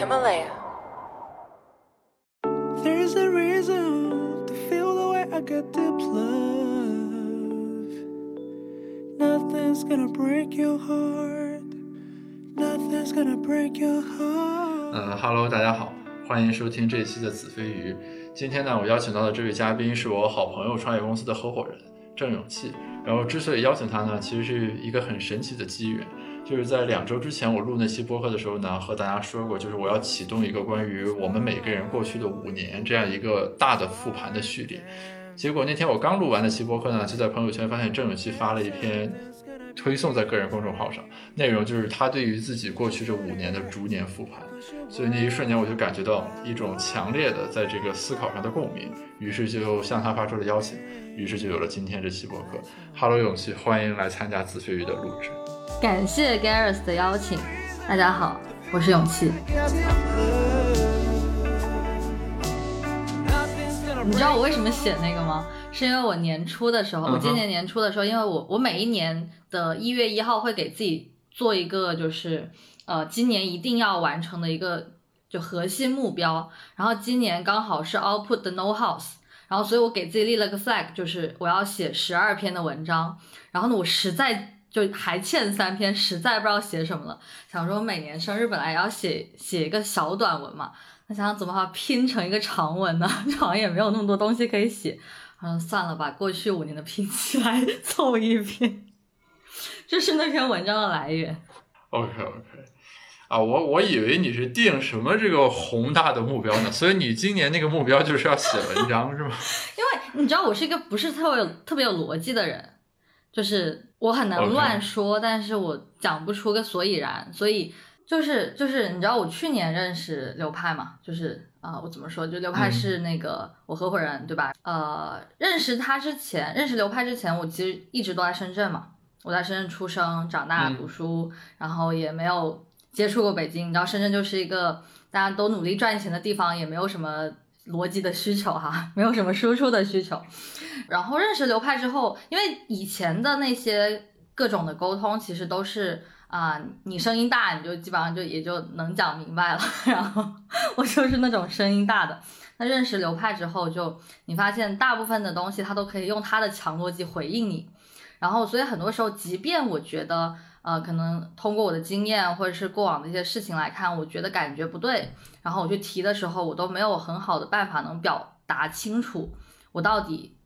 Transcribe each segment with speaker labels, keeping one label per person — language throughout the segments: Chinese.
Speaker 1: Himalaya.
Speaker 2: There's a reason to feel the way I get deep love. Nothing's gonna break your heart. Nothing's gonna break your heart.
Speaker 3: 嗯哈喽，大家好，欢迎收听这一期的子非鱼。今天呢，我邀请到的这位嘉宾是我好朋友创业公司的合伙人郑永气。然后之所以邀请他呢，其实是一个很神奇的机缘，就是在两周之前我录那期播客的时候呢，和大家说过，就是我要启动一个关于我们每个人过去的五年这样一个大的复盘的序列。结果那天我刚录完那期播客呢，就在朋友圈发现郑永气发了一篇推送在个人公众号上，内容就是他对于自己过去这五年的逐年复盘。所以那一瞬间我就感觉到一种强烈的在这个思考上的共鸣，于是就向他发出了邀请，于是就有了今天这期播客。Hello，勇气，欢迎来参加子非鱼的录制。
Speaker 4: 感谢 Gareth 的邀请，大家好，我是勇气。你知道我为什么写那个吗？是因为我年初的时候，我今年年初的时候，因为我我每一年的一月一号会给自己做一个就是呃今年一定要完成的一个就核心目标，然后今年刚好是 Output the No House，然后所以我给自己立了个 flag，就是我要写十二篇的文章，然后呢我实在就还欠三篇，实在不知道写什么了，想说每年生日本来也要写写一个小短文嘛。那想想怎么把它拼成一个长文呢？好像也没有那么多东西可以写。嗯，算了，吧过去五年的拼起来 凑一篇。这是那篇文章的来源。
Speaker 3: OK OK，啊，我我以为你是定什么这个宏大的目标呢，所以你今年那个目标就是要写文章是吗？
Speaker 4: 因为你知道我是一个不是特别有特别有逻辑的人，就是我很难
Speaker 3: OK
Speaker 4: 乱说但是我讲不出个所以然，所以就是就是你知道我去年认识刘派嘛，就是啊、呃我怎么说，就刘派
Speaker 3: 嗯。
Speaker 4: 是那个我合伙人对吧？呃，认识他之前，认识刘派之前，我其实一直都在深圳嘛，我在深圳出生长大
Speaker 3: 嗯。
Speaker 4: 读书，然后也没有接触过北京，你知道深圳就是一个大家都努力赚钱的地方，也没有什么逻辑的需求哈，没有什么输出的需求。然后认识流派之后，因为以前的那些各种的沟通，其实都是啊、你声音大，你就基本上就也就能讲明白了。然后我就是那种声音大的。那认识流派之后就，你发现大部分的东西他都可以用他的强逻辑回应你。然后，所以很多时候，即便我觉得，呃，可能通过我的经验或者是过往的一些事情来看，我觉得感觉不对，然后我去提的时候，我都没有很好的办法能表达清楚我到底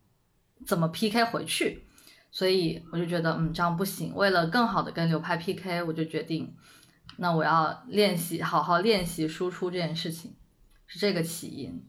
Speaker 4: 怎么 PK 回去，所以我就觉得，嗯，这样不行。为了更好的跟流派 PK，我就决定，那我要练习，好好练习输出这件事情，是这个起因。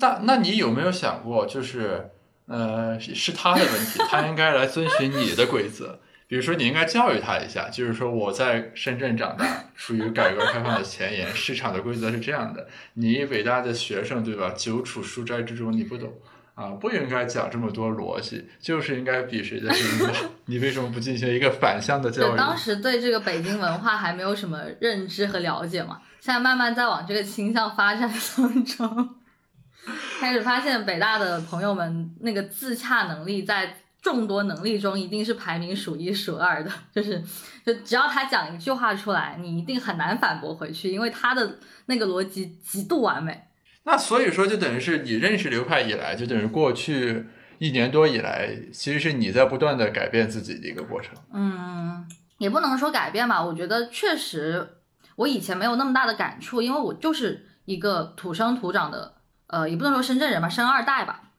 Speaker 3: 那那你有没有想过，就是呃，是他的问题，他应该来遵循你的规则。比如说，你应该教育他一下，就是说我在深圳长大，处于改革开放的前沿，市场的规则是这样的。你伟大的学生，对吧？久处书斋之中，你不懂啊，不应该讲这么多逻辑，就是应该比谁的声音大。你为什么不进行一个反向的教
Speaker 4: 就
Speaker 3: 育？
Speaker 4: 当时对这个北京文化还没有什么认知和了解嘛，现在慢慢在往这个倾向发展当中，开始发现北大的朋友们那个自洽能力在众多能力中一定是排名数一数二的，就是就只要他讲一句话出来，你一定很难反驳回去，因为他的那个逻辑极度完美。
Speaker 3: 那所以说，就等于是你认识流派以来，就等于过去一年多以来，其实是你在不断的改变自己的一个过程。
Speaker 4: 嗯，也不能说改变吧，我觉得确实我以前没有那么大的感触，因为我就是一个土生土长的，呃，也不能说深圳人吧，生二代吧，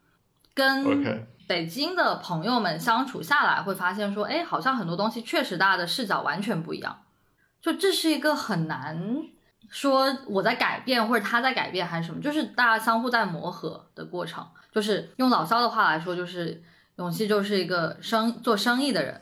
Speaker 4: 跟
Speaker 3: OK，
Speaker 4: 北京的朋友们相处下来，会发现说，哎，好像很多东西确实大家的视角完全不一样，就这是一个很难说我在改变或者他在改变还是什么，就是大家相互在磨合的过程。就是用老肖的话来说，就是勇气就是一个生做生意的人。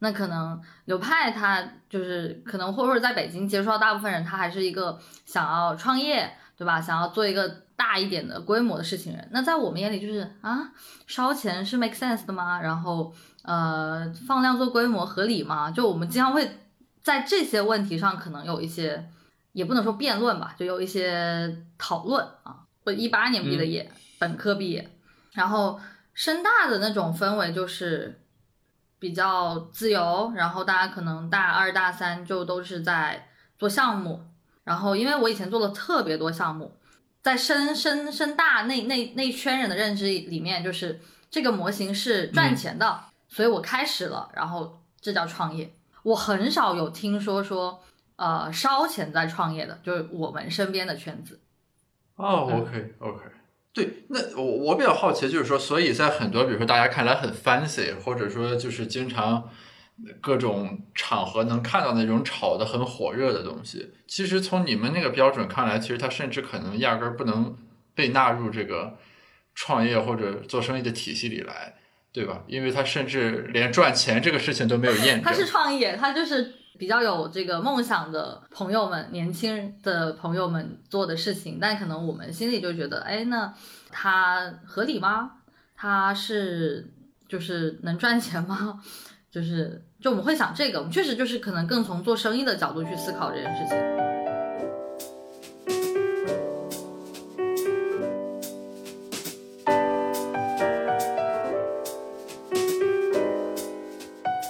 Speaker 4: 那可能流派他就是可能或者在北京接触到大部分人，他还是一个想要创业，对吧？想要做一个大一点的规模的事情人。那在我们眼里就是啊，烧钱是 make sense 的吗？然后呃，放量做规模合理吗？就我们经常会在这些问题上可能有一些，也不能说辩论吧，就有一些讨论啊。我一八年毕的业，本科毕业，然后深大的那种氛围就是比较自由，然后大家可能大二大三就都是在做项目，然后因为我以前做了特别多项目，在深深深大那那那一圈人的认知里面，就是这个模型是赚钱的，所以我开始了，然后这叫创业。我很少有听说说呃烧钱在创业的，就是我们身边的圈子。
Speaker 3: 哦，OK OK，对，那我我比较好奇，就是说，所以在很多比如说大家看来很 fancy，或者说就是经常各种场合能看到那种炒得很火热的东西，其实从你们那个标准看来，其实它甚至可能压根儿不能被纳入这个创业或者做生意的体系里来，对吧？因为它甚至连赚钱这个事情都没有验证。
Speaker 4: 他是创业，他就是比较有这个梦想的朋友们、年轻的朋友们做的事情，但可能我们心里就觉得，哎，那他合理吗？他是就是能赚钱吗？就是就我们会想这个，我们确实就是可能更从做生意的角度去思考这件事情。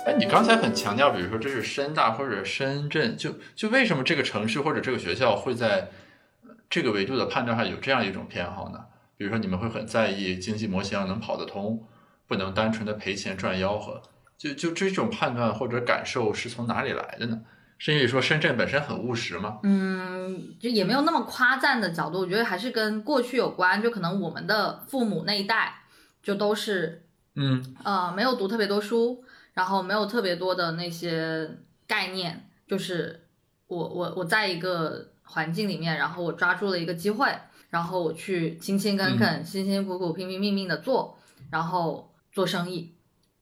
Speaker 3: 哎，你刚才很强调，比如说这是深大或者深圳，就就为什么这个城市或者这个学校会在这个维度的判断上有这样一种偏好呢？比如说你们会很在意经济模型能跑得通，不能单纯的赔钱赚吆喝，就就这种判断或者感受是从哪里来的呢？是因为说深圳本身很务实吗？
Speaker 4: 嗯，就也没有那么夸赞的角度，我觉得还是跟过去有关，就可能我们的父母那一代就都是
Speaker 3: 嗯
Speaker 4: 呃，没有读特别多书，然后没有特别多的那些概念，就是我我我在一个环境里面，然后我抓住了一个机会，然后我去勤勤恳恳、辛辛苦苦、拼拼命命的做，然后做生意。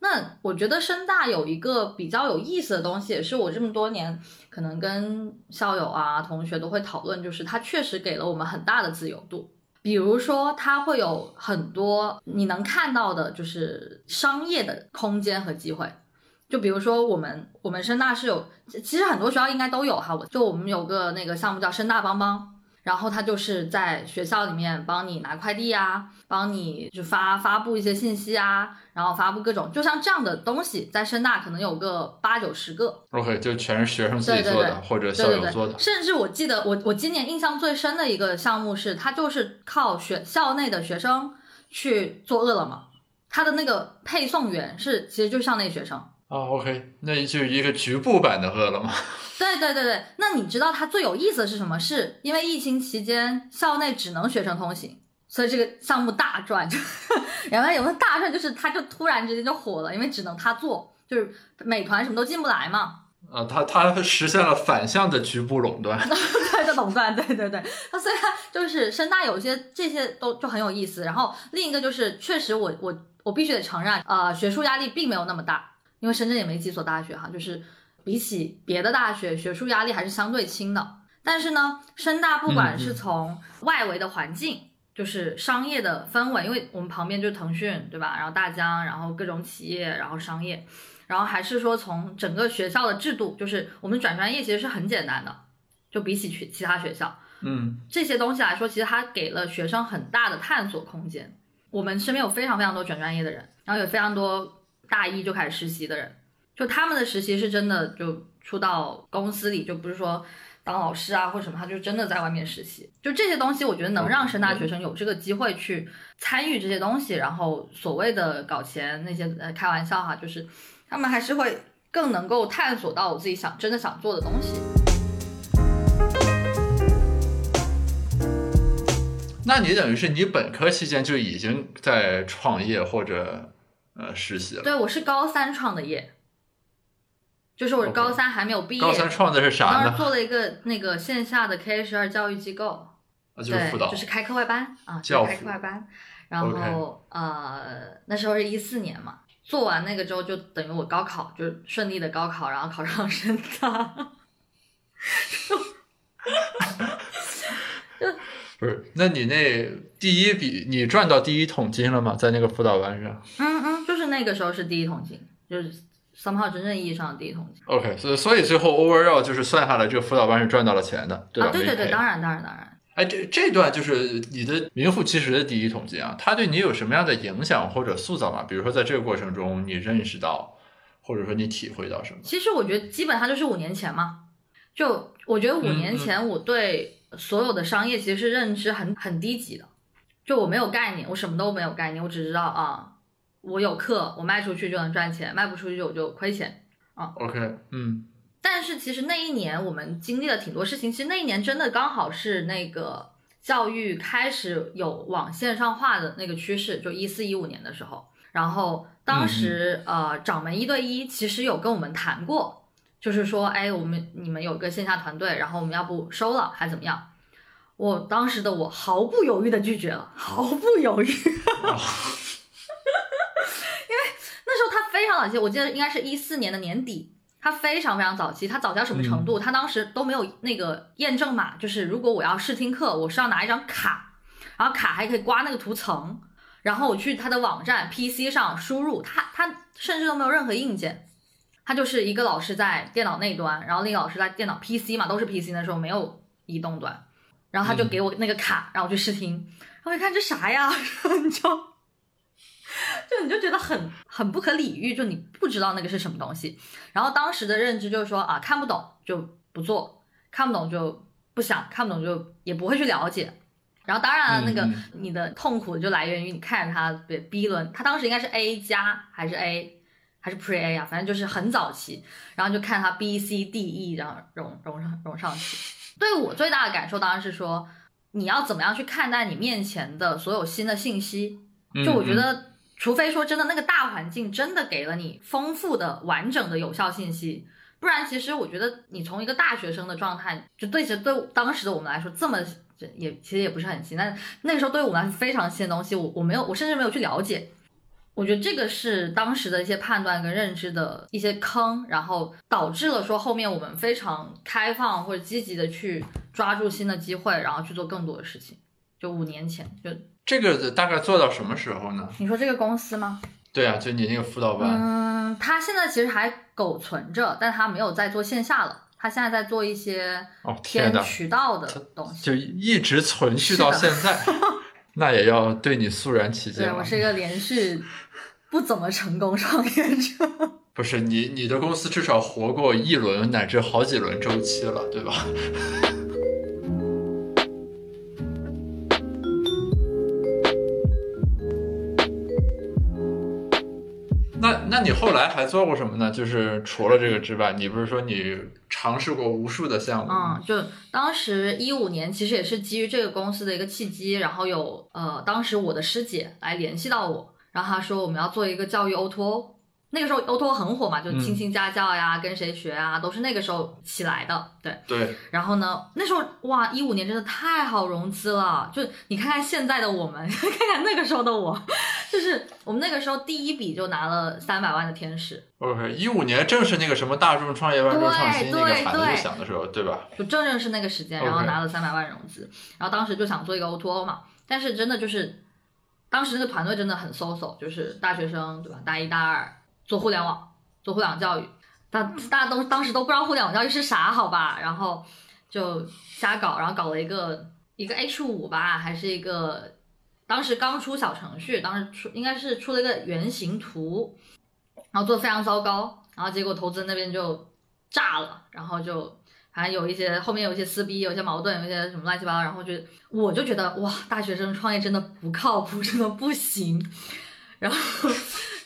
Speaker 4: 那我觉得深大有一个比较有意思的东西，也是我这么多年可能跟校友啊、同学都会讨论，就是它确实给了我们很大的自由度。比如说，它会有很多你能看到的，就是商业的空间和机会。就比如说，我们我们深大是有，其实很多学校应该都有哈。我就我们有个那个项目叫深大帮帮，然后他就是在学校里面帮你拿快递啊，帮你就发发布一些信息啊，然后发布各种，就像这样的东西，在深大可能有个八九十个。
Speaker 3: ，OK，就全是学生自己做的
Speaker 4: 对
Speaker 3: 或者校
Speaker 4: 对对对，
Speaker 3: 友做的。
Speaker 4: 甚至我记得我我今年印象最深的一个项目是，他就是靠学校内的学生去做饿了么，他的那个配送员是其实就是校内学生。
Speaker 3: 啊，OK，那就是一个局部版的饿了么。
Speaker 4: 对对对对，那你知道它最有意思的是什么？是因为疫情期间校内只能学生通行，所以这个项目大赚。就 然后有个大赚？就是它就突然之间就火了，因为只能他做，就是美团什么都进不来嘛。
Speaker 3: 啊，它它实现了反向的局部垄断。
Speaker 4: 对，的垄断，对对对。那所以它就是深大有些这些都就很有意思。然后另一个就是，确实我我我必须得承认，呃，学术压力并没有那么大，因为深圳也没几所大学哈，就是比起别的大学，学术压力还是相对轻的。但是呢，深大不管是从外围的环境，就是商业的氛围，因为我们旁边就是腾讯，对吧？然后大疆，然后各种企业，然后商业，然后还是说从整个学校的制度，就是我们转专业其实是很简单的，就比起去其他学校
Speaker 3: 嗯
Speaker 4: 这些东西来说，其实它给了学生很大的探索空间。我们身边有非常非常多转专业的人，然后有非常多大一就开始实习的人，就他们的实习是真的就出到公司里，就不是说当老师啊或者什么，他就真的在外面实习。就这些东西，我觉得能让深大学生有这个机会去参与这些东西，然后所谓的搞钱那些呃开玩笑哈，就是他们还是会更能够探索到我自己想真的想做的东西。
Speaker 3: 那你等于是你本科期间就已经在创业或者呃实习了。
Speaker 4: 对，我是高三创的业，就是我高三还没有毕业，
Speaker 3: 高三创的是啥呢？
Speaker 4: 当时做了一个那个线下的 K 十二教育机构，
Speaker 3: 啊，就是辅导。
Speaker 4: 对，就是开课外班啊，
Speaker 3: 教
Speaker 4: 就是开课外班。然后呃，那时候是一四年嘛，做完那个之后，就等于我高考就是顺利的高考，然后考上深大。
Speaker 3: 不是，那你那第一笔你赚到第一桶金了吗？在那个辅导班上
Speaker 4: 嗯嗯，就是那个时候是第一桶金，就是 somehow 真正意义上的第一桶金。
Speaker 3: ？OK，所以所以最后 overall 就是算下来，这个辅导班是赚到了钱的，对吧？
Speaker 4: 啊，对对对，当然当然当然。
Speaker 3: 哎，这这段就是你的名副其实的第一桶金啊，它对你有什么样的影响或者塑造吗？比如说在这个过程中，你认识到，或者说你体会到什么？
Speaker 4: 其实我觉得基本上就是五年前嘛，就我觉得五年前我对所有的商业其实是认知很很低级的，就我没有概念，我什么都没有概念，我只知道啊，我有课，我卖出去就能赚钱，卖不出去我就亏钱啊。
Speaker 3: OK，嗯
Speaker 4: 但是其实那一年我们经历了挺多事情，其实那一年真的刚好是那个教育开始有往线上化的那个趋势，就一四一五年的时候。然后当时、呃掌门一对一其实有跟我们谈过，就是说，哎，我们你们有个线下团队，然后我们要不收了还怎么样？我当时的我毫不犹豫的拒绝了，毫不犹豫。他非常早期，我记得应该是一四年的年底，他非常非常早期。他早期到什么程度？他当时都没有那个验证码，就是如果我要试听课，我是要拿一张卡，然后卡还可以刮那个图层，然后我去他的网站 PC 上输入，他他甚至都没有任何硬件，他就是一个老师在电脑那端，然后另一个老师在电脑 PC 嘛，都是 PC 那时候没有移动端，然后他就给我那个卡，让我去试听，然后一看这啥呀，然 后你就。就你就觉得很很不可理喻，就你不知道那个是什么东西。然后当时的认知就是说啊，看不懂就不做，看不懂就不想，看不懂就也不会去了解。然后当然了，那个
Speaker 3: 嗯
Speaker 4: 你的痛苦就来源于你看着他对 B 轮，他当时应该是 A 加还是 A 还是 Pre A 啊，反正就是很早期。然后就看他 B C D E 然后融融上融上去。对我最大的感受当然是说，你要怎么样去看待你面前的所有新的信息。
Speaker 3: 嗯，
Speaker 4: 就我觉
Speaker 3: 嗯
Speaker 4: 得，除非说真的那个大环境真的给了你丰富的、完整的有效信息，不然其实我觉得你从一个大学生的状态，就对着对当时的我们来说这么这也其实也不是很新，但那个时候对于我们来说非常新的东西，我我没有我甚至没有去了解。我觉得这个是当时的一些判断跟认知的一些坑，然后导致了说后面我们非常开放或者积极的去抓住新的机会，然后去做更多的事情。就五年前，就
Speaker 3: 这个大概做到什么时候呢？
Speaker 4: 你说这个公司吗？
Speaker 3: 对啊，就你那个辅导班，
Speaker 4: 嗯，他现在其实还苟存着，但他没有在做线下了，他现在在做一些
Speaker 3: 哦天哪，
Speaker 4: 偏渠道的东西。
Speaker 3: 就一直存续到现在，那也要对你肃然起敬
Speaker 4: 对我。是一个连续 不怎么成功创业者。
Speaker 3: 不是你，你的公司至少活过一轮乃至好几轮周期了，对吧？你后来还做过什么呢？就是除了这个之外，你不是说你尝试过无数的项目？
Speaker 4: 嗯，就当时一五年，其实也是基于这个公司的一个契机，然后有呃，当时我的师姐来联系到我，然后她说我们要做一个教育 O to O。那个时候 O to O 很火嘛，就
Speaker 3: 嗯
Speaker 4: 亲亲家教呀，跟谁学啊，都是那个时候起来的。对，
Speaker 3: 对，
Speaker 4: 然后呢，那时候哇，一五年真的太好融资了。就你看看现在的我们，看看那个时候的我，就是我们那个时候第一笔就拿了三百万的天使
Speaker 3: ，OK，一五年正是那个什么大众创业万众创新那个
Speaker 4: 对
Speaker 3: 喊子
Speaker 4: 对
Speaker 3: 就响的时候，对吧？
Speaker 4: 就正正是那个时间，然后拿了三百万融资。然后当时就想做一个 O to O 嘛，但是真的就是，当时那个团队真的很 so so，就是大学生对吧？大一、大二做互联网，做互联网教育，大大家都当时都不知道互联网教育是啥，好吧？然后就瞎搞，然后搞了一个一个 H 五吧，还是一个当时刚出小程序，当时出应该是出了一个原型图，然后做的非常糟糕，然后结果投资人那边就炸了，然后就反正有一些后面有一些撕逼，有一些矛盾，有一些什么乱七八糟，然后就我就觉得哇，大学生创业真的不靠谱，真的不行，然后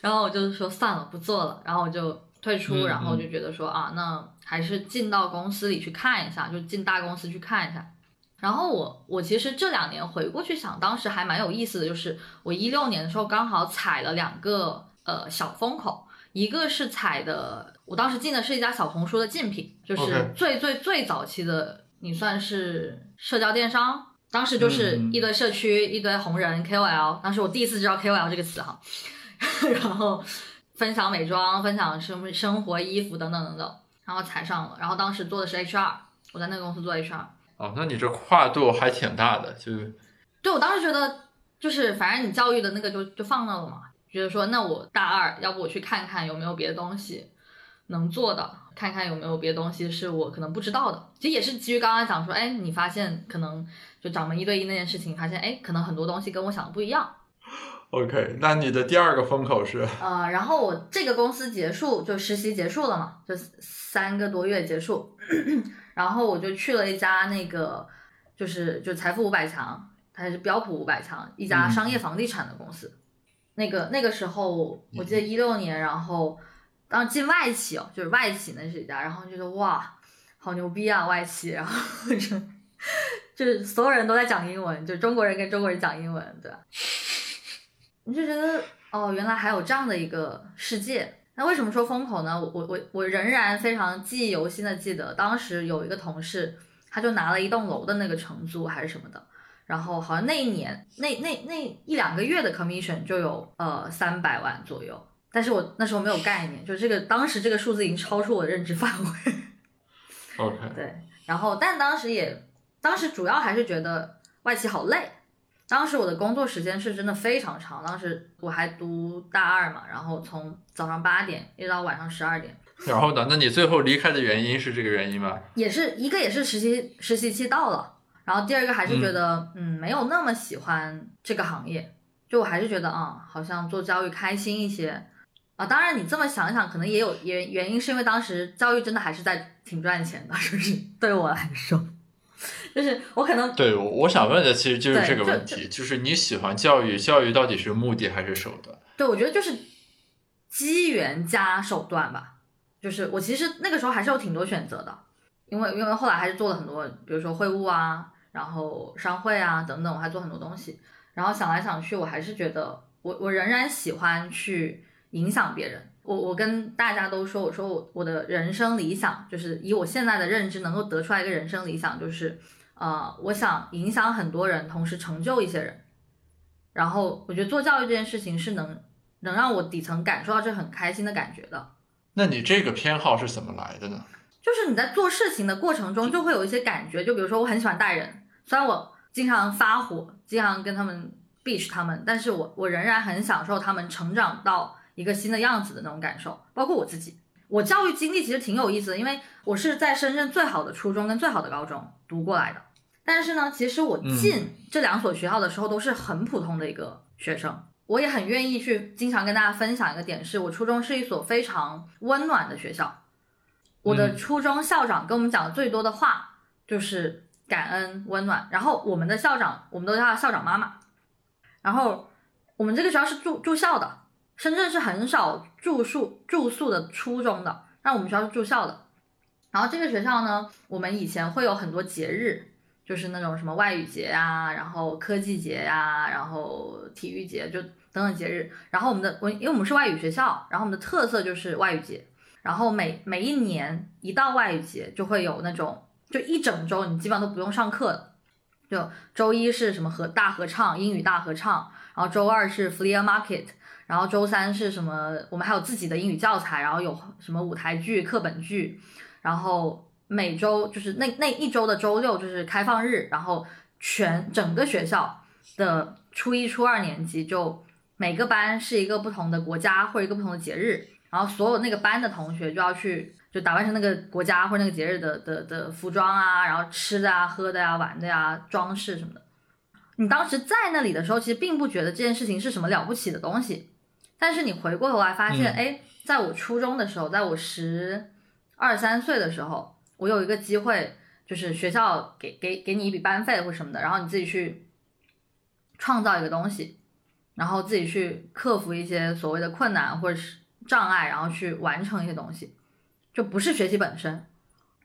Speaker 4: 然后我就说算了，不做了，然后我就退出，
Speaker 3: 嗯
Speaker 4: 然后我就觉得说啊，那还是进到公司里去看一下，就进大公司去看一下。然后我我其实这两年回过去想，当时还蛮有意思的，就是我一六年的时候刚好踩了两个呃小风口，一个是踩的，我当时进的是一家小红书的竞品，就是最最最早期的，你算是社交电商。当时就是一堆社区，一堆红人 KOL，当时我第一次知道 KOL 这个词哈，然后分享美妆，分享生生活衣服等等等等，然后踩上了，然后当时做的是 HR，我在那个公司做 HR，
Speaker 3: 哦，那你这跨度还挺大的，就
Speaker 4: 对我当时觉得就是反正你教育的那个就就放那了嘛，觉得说那我大二要不我去看看有没有别的东西能做的，看看有没有别的东西是我可能不知道的。其实也是基于刚刚讲说，哎，你发现可能就掌门一对一那件事情，发现哎可能很多东西跟我想的不一样。
Speaker 3: OK。那你的第二个风口是
Speaker 4: 呃，然后我这个公司结束就实习结束了嘛，就三个多月结束，然后我就去了一家那个就是就财富五百强，它是标普五百强一家
Speaker 3: 嗯
Speaker 4: 商业房地产的公司。那个那个时候我记得一六年，然后当时进外企哦，就是外企那是一家，然后就觉得哇，好牛逼啊外企，然后就 就是所有人都在讲英文，就中国人跟中国人讲英文，对吧？你就觉得哦，原来还有这样的一个世界。那为什么说风口呢？我我我我仍然非常记忆犹新的记得，当时有一个同事，他就拿了一栋楼的那个承租还是什么的，然后好像那一年那那那一两个月的 commission 就有呃三百万左右，但是我那时候没有概念，就这个当时这个数字已经超出我的认知范围。
Speaker 3: OK，
Speaker 4: 对，然后但当时也，当时主要还是觉得外企好累。当时我的工作时间是真的非常长，当时我还读大二嘛，然后从早上八点一直到晚上十二点，
Speaker 3: 然后呢？那你最后离开的原因是这个原因吗？
Speaker 4: 也是一个也是实习实习期到了，然后第二个还是觉得嗯没有那么喜欢这个行业，就我还是觉得啊、好像做教育开心一些啊。当然你这么想想，可能也有原原因是因为当时教育真的还是在挺赚钱的，是不是？对我来说，就是我可能
Speaker 3: 对，我我想问的其实就是这个问题，就是你喜欢教育，教育到底是目的还是手段？
Speaker 4: 对，我觉得就是机缘加手段吧。就是我其实那个时候还是有挺多选择的，因为因为后来还是做了很多，比如说会务啊，然后商会啊等等，我还做很多东西。然后想来想去，我还是觉得我我仍然喜欢去影响别人。我我跟大家都说，我说我我的人生理想就是以我现在的认知能够得出来一个人生理想，就是呃，我想影响很多人，同时成就一些人。然后我觉得做教育这件事情是能能让我底层感受到这很开心的感觉的。
Speaker 3: 那你这个偏好是怎么来的呢？
Speaker 4: 就是你在做事情的过程中，就会有一些感觉，就比如说我很喜欢带人，虽然我经常发火，经常跟他们 bitch 他们，但是我我仍然很享受他们成长到一个新的样子的那种感受，包括我自己。我教育经历其实挺有意思的，因为我是在深圳最好的初中跟最好的高中读过来的，但是呢，其实我进这两所学校的时候都是很普通的一个学生。我也很愿意去经常跟大家分享一个点是，我初中是一所非常温暖的学校。我的
Speaker 3: 嗯
Speaker 4: 初中校长跟我们讲的最多的话就是感恩、温暖。然后我们的校长，我们都叫他校长妈妈。然后我们这个学校是住住校的，深圳是很少住宿住宿的初中的，但我们学校是住校的。然后这个学校呢，我们以前会有很多节日，就是那种什么外语节呀、然后科技节呀、然后体育节，就等等节日。然后我们的我因为我们是外语学校，然后我们的特色就是外语节。然后每每一年一到外语节，就会有那种就一整周你基本上都不用上课，就周一是什么合大合唱英语大合唱，然后周二是 flea market，然后周三是什么我们还有自己的英语教材，然后有什么舞台剧、课本剧，然后每周就是那那一周的周六就是开放日，然后全整个学校的初一、初二年级就每个班是一个不同的国家或者一个不同的节日，然后所有那个班的同学就要去就打扮成那个国家或者那个节日的的的服装啊，然后吃的啊、喝的呀、玩的呀、装饰什么的。你当时在那里的时候，其实并不觉得这件事情是什么了不起的东西，但是你回过头来发现，
Speaker 3: 嗯
Speaker 4: 哎、在我初中的时候，在我十二三岁的时候，我有一个机会，就是学校给给给你一笔班费或什么的，然后你自己去创造一个东西，然后自己去克服一些所谓的困难或者是障碍，然后去完成一些东西，就不是学习本身。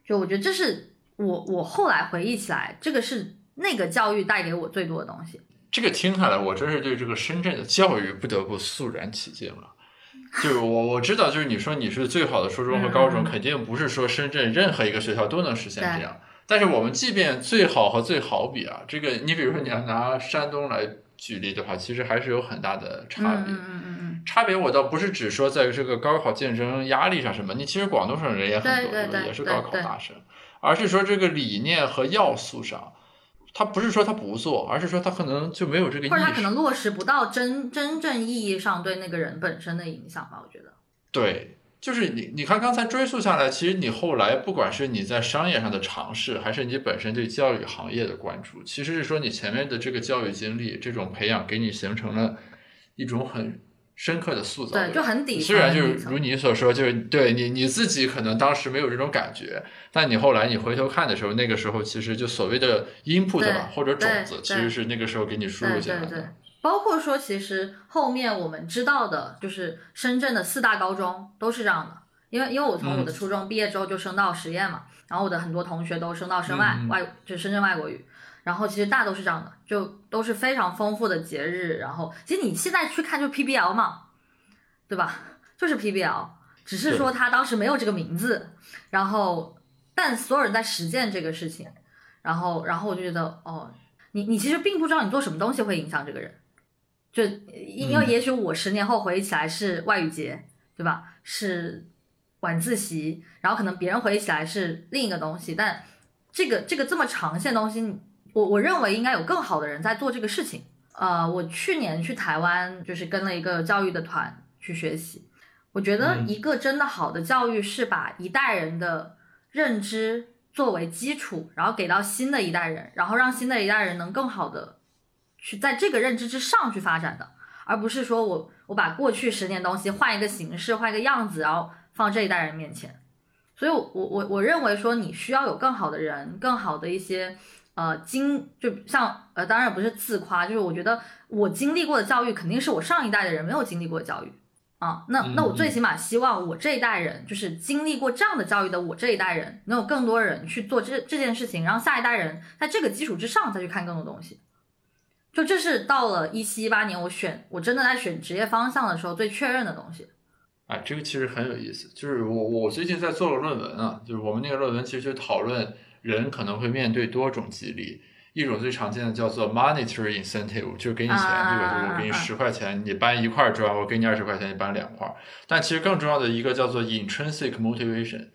Speaker 4: 就我觉得这是我我后来回忆起来，这个是那个教育带给我最多的东西。
Speaker 3: 这个听下来，我真是对这个深圳的教育不得不肃然起敬了。就是我我知道，就是你说你是最好的初中和高中，
Speaker 4: 嗯
Speaker 3: 肯定不是说深圳任何一个学校都能实现这样。但是我们即便最好和最好比啊，这个你比如说你要拿山东来举例的话，其实还是有很大的差别。差别我倒不是只说在这个高考竞争压力上什么，你其实广东省人也很多，也是高考大省，而是说这个理念和要素上，他不是说他不做，而是说他可能就没有这个
Speaker 4: 或者他可。能落实不到真真正意义上对那个人本身的影响吧，我觉得。
Speaker 3: 对，就是你你看刚才追溯下来，其实你后来不管是你在商业上的尝试，还是你本身对教育行业的关注，其实是说你前面的这个教育经历，这种培养给你形成了一种很深刻的塑造。
Speaker 4: 对，就很底层。
Speaker 3: 虽然就是如你所说，就是对你你自己可能当时没有这种感觉，但你后来你回头看的时候，那个时候其实就所谓的 input 吧，或者种子，其实是那个时候给你输入
Speaker 4: 对对对
Speaker 3: 进来的。，
Speaker 4: 包括说，其实后面我们知道的，就是深圳的四大高中都是这样的。因为因为我从我的
Speaker 3: 嗯
Speaker 4: 初中毕业之后就升到实验嘛，然后我的很多同学都升到深外、外，就是深圳外国语。然后其实大都是这样的，就都是非常丰富的节日。然后其实你现在去看就 PBL 嘛，对吧？就是 PBL，只是说他当时没有这个名字，然后但所有人在实践这个事情，然后然后我就觉得哦，你你其实并不知道你做什么东西会影响这个人，就因因为
Speaker 3: 嗯
Speaker 4: 也许我十年后回忆起来是外语节，对吧？是晚自习，然后可能别人回忆起来是另一个东西，但这个这个这么长线的东西，我我认为应该有更好的人在做这个事情。呃，我去年去台湾，就是跟了一个教育的团去学习。我觉得
Speaker 3: 嗯
Speaker 4: 一个真的好的教育是把一代人的认知作为基础，然后给到新的一代人，然后让新的一代人能更好的去在这个认知之上去发展的，而不是说我我把过去十年东西换一个形式，换一个样子，然后放这一代人面前。所以我，我我我认为说，你需要有更好的人，更好的一些呃经，就像呃，当然不是自夸，就是我觉得我经历过的教育，肯定是我上一代的人没有经历过的教育啊。那那我最起码希望我这一代人，就是经历过这样的教育的我这一代人，能有更多人去做这这件事情，让下一代人在这个基础之上再去看更多东西。就这是到了一七一八年，我选我真的在选职业方向的时候最确认的东西。
Speaker 3: 啊，这个其实很有意思。就是我我最近在做个论文啊，就是我们那个论文其实就讨论人可能会面对多种激励，一种最常见的叫做 monetary incentive，就是给你钱，
Speaker 4: 啊
Speaker 3: 对吧？就是我给你十块钱，你搬一块砖，我给你二十块钱，你搬两块。但其实更重要的一个叫做 intrinsic motivation，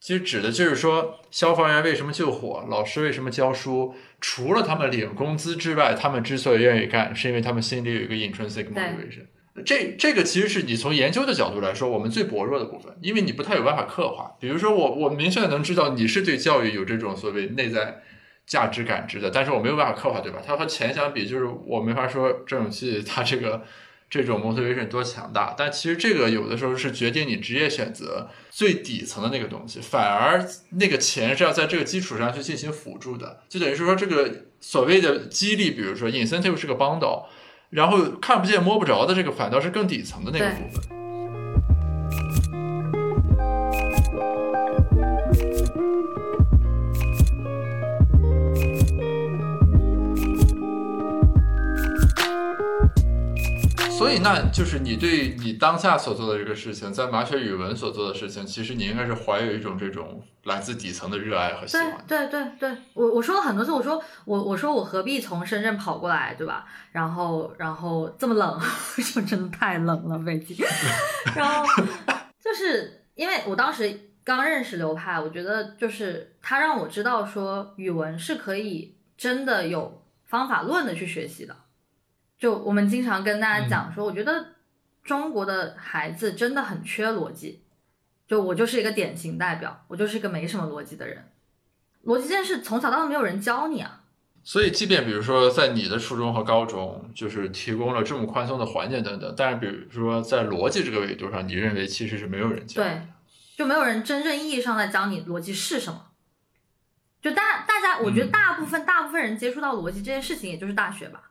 Speaker 3: 其实指的就是说，消防员为什么救火，老师为什么教书，除了他们领工资之外，他们之所以愿意干，是因为他们心里有一个 intrinsic motivation。这这个其实是你从研究的角度来说，我们最薄弱的部分，因为你不太有办法刻画。比如说我，我明确的能知道你是对教育有这种所谓内在价值感知的，但是我没有办法刻画，对吧？它和钱相比，就是我没法说郑永气他这个这种 motivation 多强大。但其实这个有的时候是决定你职业选择最底层的那个东西，反而那个钱是要在这个基础上去进行辅助的，就等于是说这个所谓的激励，比如说 incentive 是个帮导。然后看不见摸不着的这个反倒是更底层的那个部分。所以，那就是你对你当下所做的这个事情，在麻雀语文所做的事情，其实你应该是怀有一种这种来自底层的热爱和喜
Speaker 4: 对。对对对，我我说了很多次，我说我我说我何必从深圳跑过来，对吧？然后然后这么冷，就真的太冷了，北京。然后就是因为我当时刚认识流派，我觉得就是他让我知道说语文是可以真的有方法论的去学习的。就我们经常跟大家讲说，我觉得中国的孩子真的很缺逻辑。就我就是一个典型代表，我就是一个没什么逻辑的人。逻辑这件事从小到大没有人教你啊。
Speaker 3: 所以，即便比如说在你的初中和高中，就是提供了这么宽松的环境等等，但是比如说在逻辑这个维度上，你认为其实是没有人教的。
Speaker 4: 对，就没有人真正意义上在教你逻辑是什么。就大大家，我觉得
Speaker 3: 嗯
Speaker 4: 大部分、大部分人接触到逻辑这件事情，也就是大学吧。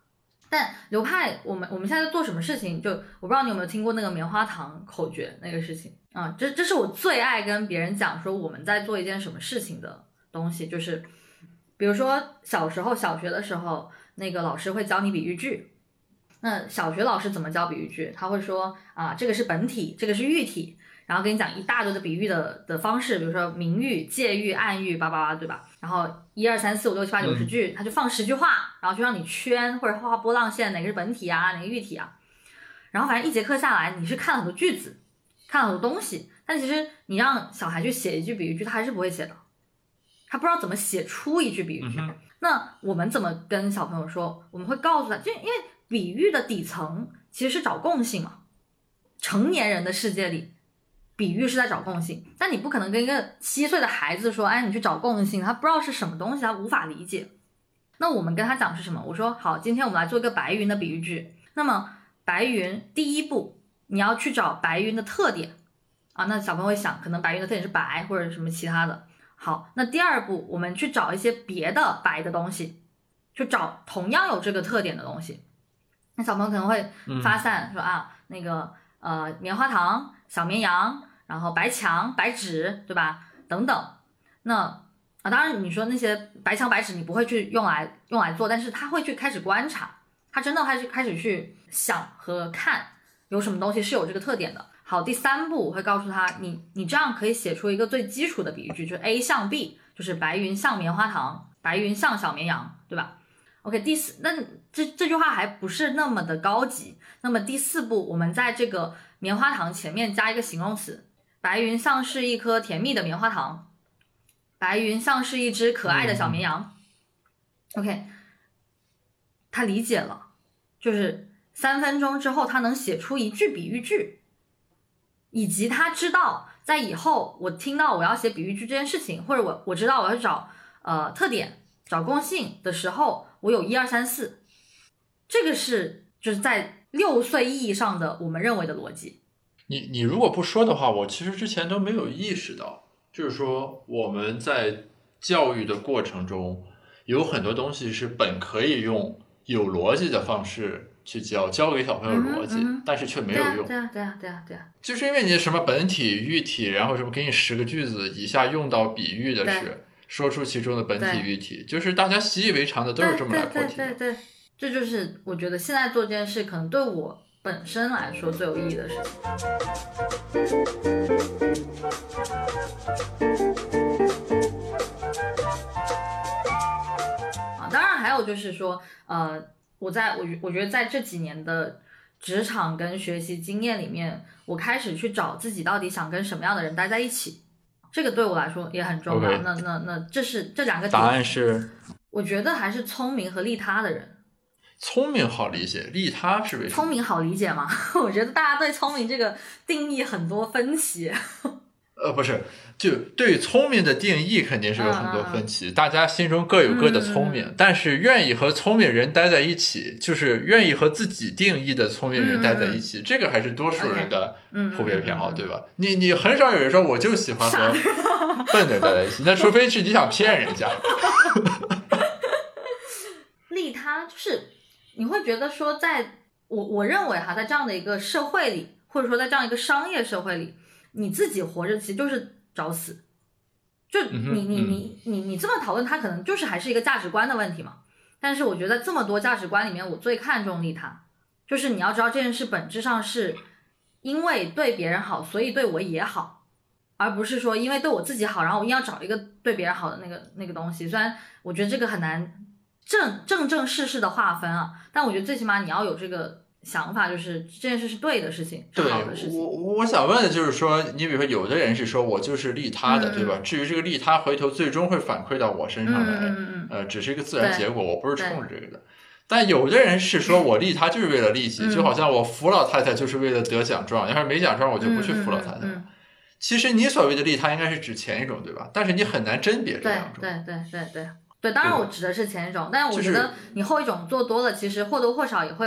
Speaker 4: 但流派，我们我们现在在做什么事情？就我不知道你有没有听过那个棉花糖口诀那个事情啊？这这是我最爱跟别人讲说我们在做一件什么事情的东西，就是比如说小时候小学的时候，那个老师会教你比喻句。那小学老师怎么教比喻句？他会说啊，这个是本体，这个是喻体，然后跟你讲一大堆的比喻的的方式，比如说明喻、借喻、暗喻，叭叭叭，对吧？然后一二三四五六七八九十句，他就放十句话，然后就让你圈或者画画波浪线，哪个是本体啊，哪个喻体啊？然后反正一节课下来，你是看了很多句子，看了很多东西，但其实你让小孩去写一句比喻句，他还是不会写的，他不知道怎么写出一句比喻句。
Speaker 3: 嗯
Speaker 4: 那我们怎么跟小朋友说？我们会告诉他，就因为比喻的底层其实是找共性嘛。成年人的世界里，比喻是在找共性，但你不可能跟一个七岁的孩子说，哎，你去找共性，他不知道是什么东西，他无法理解。那我们跟他讲是什么？我说好，今天我们来做一个白云的比喻句。那么白云第一步你要去找白云的特点啊。那小朋友会想，可能白云的特点是白或者什么其他的。好，那第二步我们去找一些别的白的东西，就找同样有这个特点的东西。那小朋友可能会发散说啊，那个呃棉花糖、小绵羊，然后白墙、白纸，对吧？等等。那啊，当然你说那些白墙白纸你不会去用来用来做，但是他会去开始观察，他真的开始开始去想和看有什么东西是有这个特点的。好，第三步我会告诉他，你你这样可以写出一个最基础的比喻句，就是 A 像 B，就是白云像棉花糖，白云像小绵羊，对吧？OK，第四，那这这句话还不是那么的高级。那么第四步，我们在这个棉花糖前面加一个形容词，白云像是一颗甜蜜的棉花糖，白云像是一只可爱的小绵羊。OK，他理解了，就是三分钟之后，他能写出一句比喻句。以及他知道，在以后我听到我要写比喻句这件事情，或者我我知道我要找呃特点、找共性的时候，我有一二三四，这个是就是在六岁意义上的我们认为的逻辑。
Speaker 3: 你你如果不说的话，我其实之前都没有意识到，就是说我们在教育的过程中，有很多东西是本可以用有逻辑的方式。去教教给小朋友逻辑，但是却没有用。
Speaker 4: 对啊，对啊，对啊，对啊，
Speaker 3: 就是因为你什么本体、喻体，然后什么给你十个句子，以下用到比喻的是说出其中的本体、喻体，就是大家习以为常的都是这么来破题。
Speaker 4: 对对对，这就是我觉得现在做这件事可能对我本身来说最有意义的事情。啊，当然还有就是说，呃。我在我我觉得在这几年的职场跟学习经验里面，我开始去找自己到底想跟什么样的人待在一起，这个对我来说也很重要。那那那这是这两个
Speaker 3: 答案是，
Speaker 4: 我觉得还是聪明和利他的人。
Speaker 3: 聪明好理解，利他是为什么？
Speaker 4: 聪明好理解吗？我觉得大家对聪明这个定义很多分歧。
Speaker 3: 呃，不是，就对聪明的定义肯定是有很多分歧，大家心中各有各的聪明，但是愿意和聪明人待在一起，就是愿意和自己定义的聪明人待在一起，这个还是多数人的普遍偏好，对吧？你你很少有人说我就喜欢和 笨的待在一起，那除非是你想骗人家。
Speaker 4: 利他就是你会觉得说，在我我认为哈，在这样的一个社会里，或者说在这样一个商业社会里。你自己活着其实就是找死，就你你你你你这么讨论，它可能就是还是一个价值观的问题嘛。但是我觉得这么多价值观里面，我最看重利他，就是你要知道这件事本质上是因为对别人好，所以对我也好，而不是说因为对我自己好，然后我硬要找一个对别人好的那个那个东西。虽然我觉得这个很难正正正式式的划分啊，但我觉得最起码你要有这个。想法就是这件事是对的事情，是好的事情。
Speaker 3: 我我想问的就是说，你比如说，有的人是说我就是利他的，对吧？至于这个利他回头最终会反馈到我身上来，呃，只是一个自然结果，我不是冲着这个的。但有的人是说我利他就是为了利己，就好像我扶老太太就是为了得奖状，要是没奖状我就不去扶老太太。其实你所谓的利他应该是指前一种，对吧？但是你很难甄别这两种。
Speaker 4: 对对对对对，当然我指的是前一种，但是我觉得你后一种做多了，其实或多或少也会。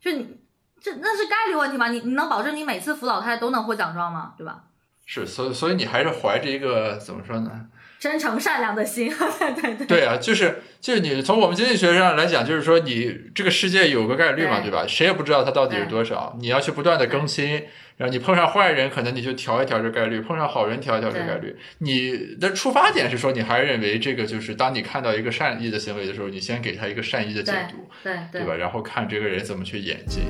Speaker 4: 就你这那是概率问题吗？你你能保证你每次扶老太太都能获奖状吗？对吧？
Speaker 3: 是，所以所以你还是怀着一个怎么说呢？
Speaker 4: 真诚善良的心，对对对。
Speaker 3: 对啊，就是就是你从我们经济学上来讲，就是说你这个世界有个概率嘛，对吧？谁也不知道它到底是多少，你要去不断的更新。然后你碰上坏人，可能你就调一调这概率；碰上好人，调一调这概率。你的出发点是说，你还认为这个就是当你看到一个善意的行为的时候，你先给他一个善意的解读，
Speaker 4: 对
Speaker 3: 对吧？然后看这个人怎么去演进。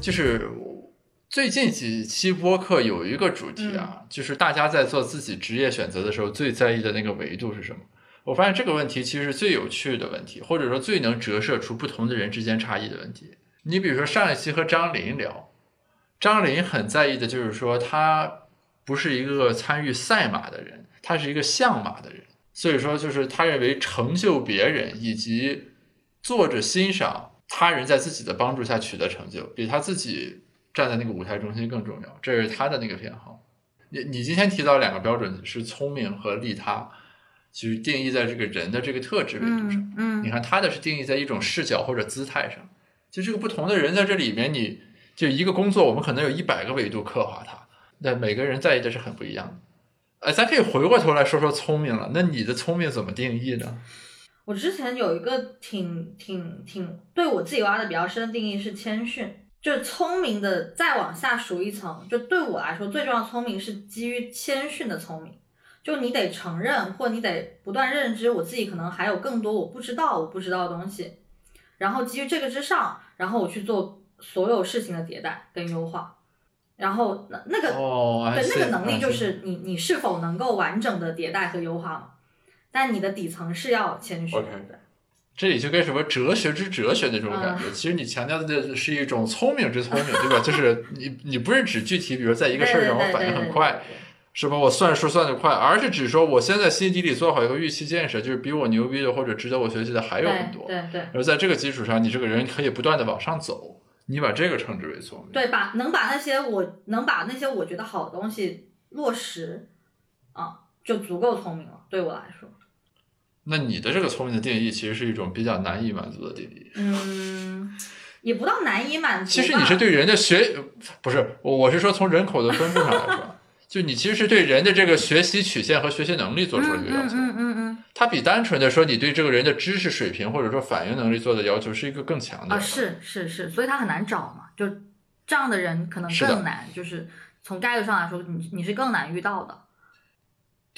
Speaker 3: 就是最近几期播客有一个主题啊，就是大家在做自己职业选择的时候最在意的那个维度是什么？我发现这个问题其实是最有趣的问题，或者说最能折射出不同的人之间差异的问题。你比如说上一期和张琳聊，张琳很在意的就是说他不是一个参与赛马的人，他是一个相马的人，所以说就是他认为成就别人以及坐着欣赏他人在自己的帮助下取得成就，比他自己站在那个舞台中心更重要，这是他的那个偏好。你你今天提到两个标准是聪明和利他。其实定义在这个人的这个特质维度上。
Speaker 4: 嗯嗯，
Speaker 3: 你看他的是定义在一种视角或者姿态上，就这个不同的人在这里面，你就一个工作，我们可能有一百个维度刻画它，那每个人在意的是很不一样的。哎，咱可以回过头来说说聪明了，那你的聪明怎么定义呢？
Speaker 4: 我之前有一个挺挺挺对我自己挖的比较深的定义是谦逊，就是聪明的再往下数一层，就对我来说最重要的聪明是基于谦逊的聪明，就你得承认或你得不断认知我自己可能还有更多我不知道我不知道的东西，然后基于这个之上，然后我去做所有事情的迭代跟优化，然后那那个
Speaker 3: 哦，
Speaker 4: 对，那个能力就是你你是否能够完整的迭代和优化嘛？但你的底层是要谦逊的。
Speaker 3: 这里就跟什么哲学之哲学那种感
Speaker 4: 嗯
Speaker 3: 觉。其实你强调的是一种聪明之聪明，对吧？就是你你不是指具体，比如在一个事儿上我反应很快，是吧？我算数算得快，而是指说我现在心底里做好一个预期建设，就是比我牛逼的或者值得我学习的还有很多。
Speaker 4: 对对对
Speaker 3: 而在这个基础上，你这个人可以不断的往上走，你把这个称之为聪明。
Speaker 4: 对，把能把那些我能把那些我觉得好的东西落实，啊，就足够聪明了。对我来说，
Speaker 3: 那你的这个聪明的定义，其实是一种比较难以满足的定义。
Speaker 4: 嗯，也不到难以满足。
Speaker 3: 其实你是对人的学，不是我，我是说从人口的分布上来说，就你其实是对人的这个学习曲线和学习能力做出了一个要求。
Speaker 4: 嗯嗯嗯嗯
Speaker 3: 它比单纯的说你对这个人的知识水平或者说反应能力做的要求是一个更强
Speaker 4: 的啊，
Speaker 3: 的。
Speaker 4: 是是是，所以他很难找嘛，就这样的人可能更难，就是从概率上来说，你你是更难遇到的。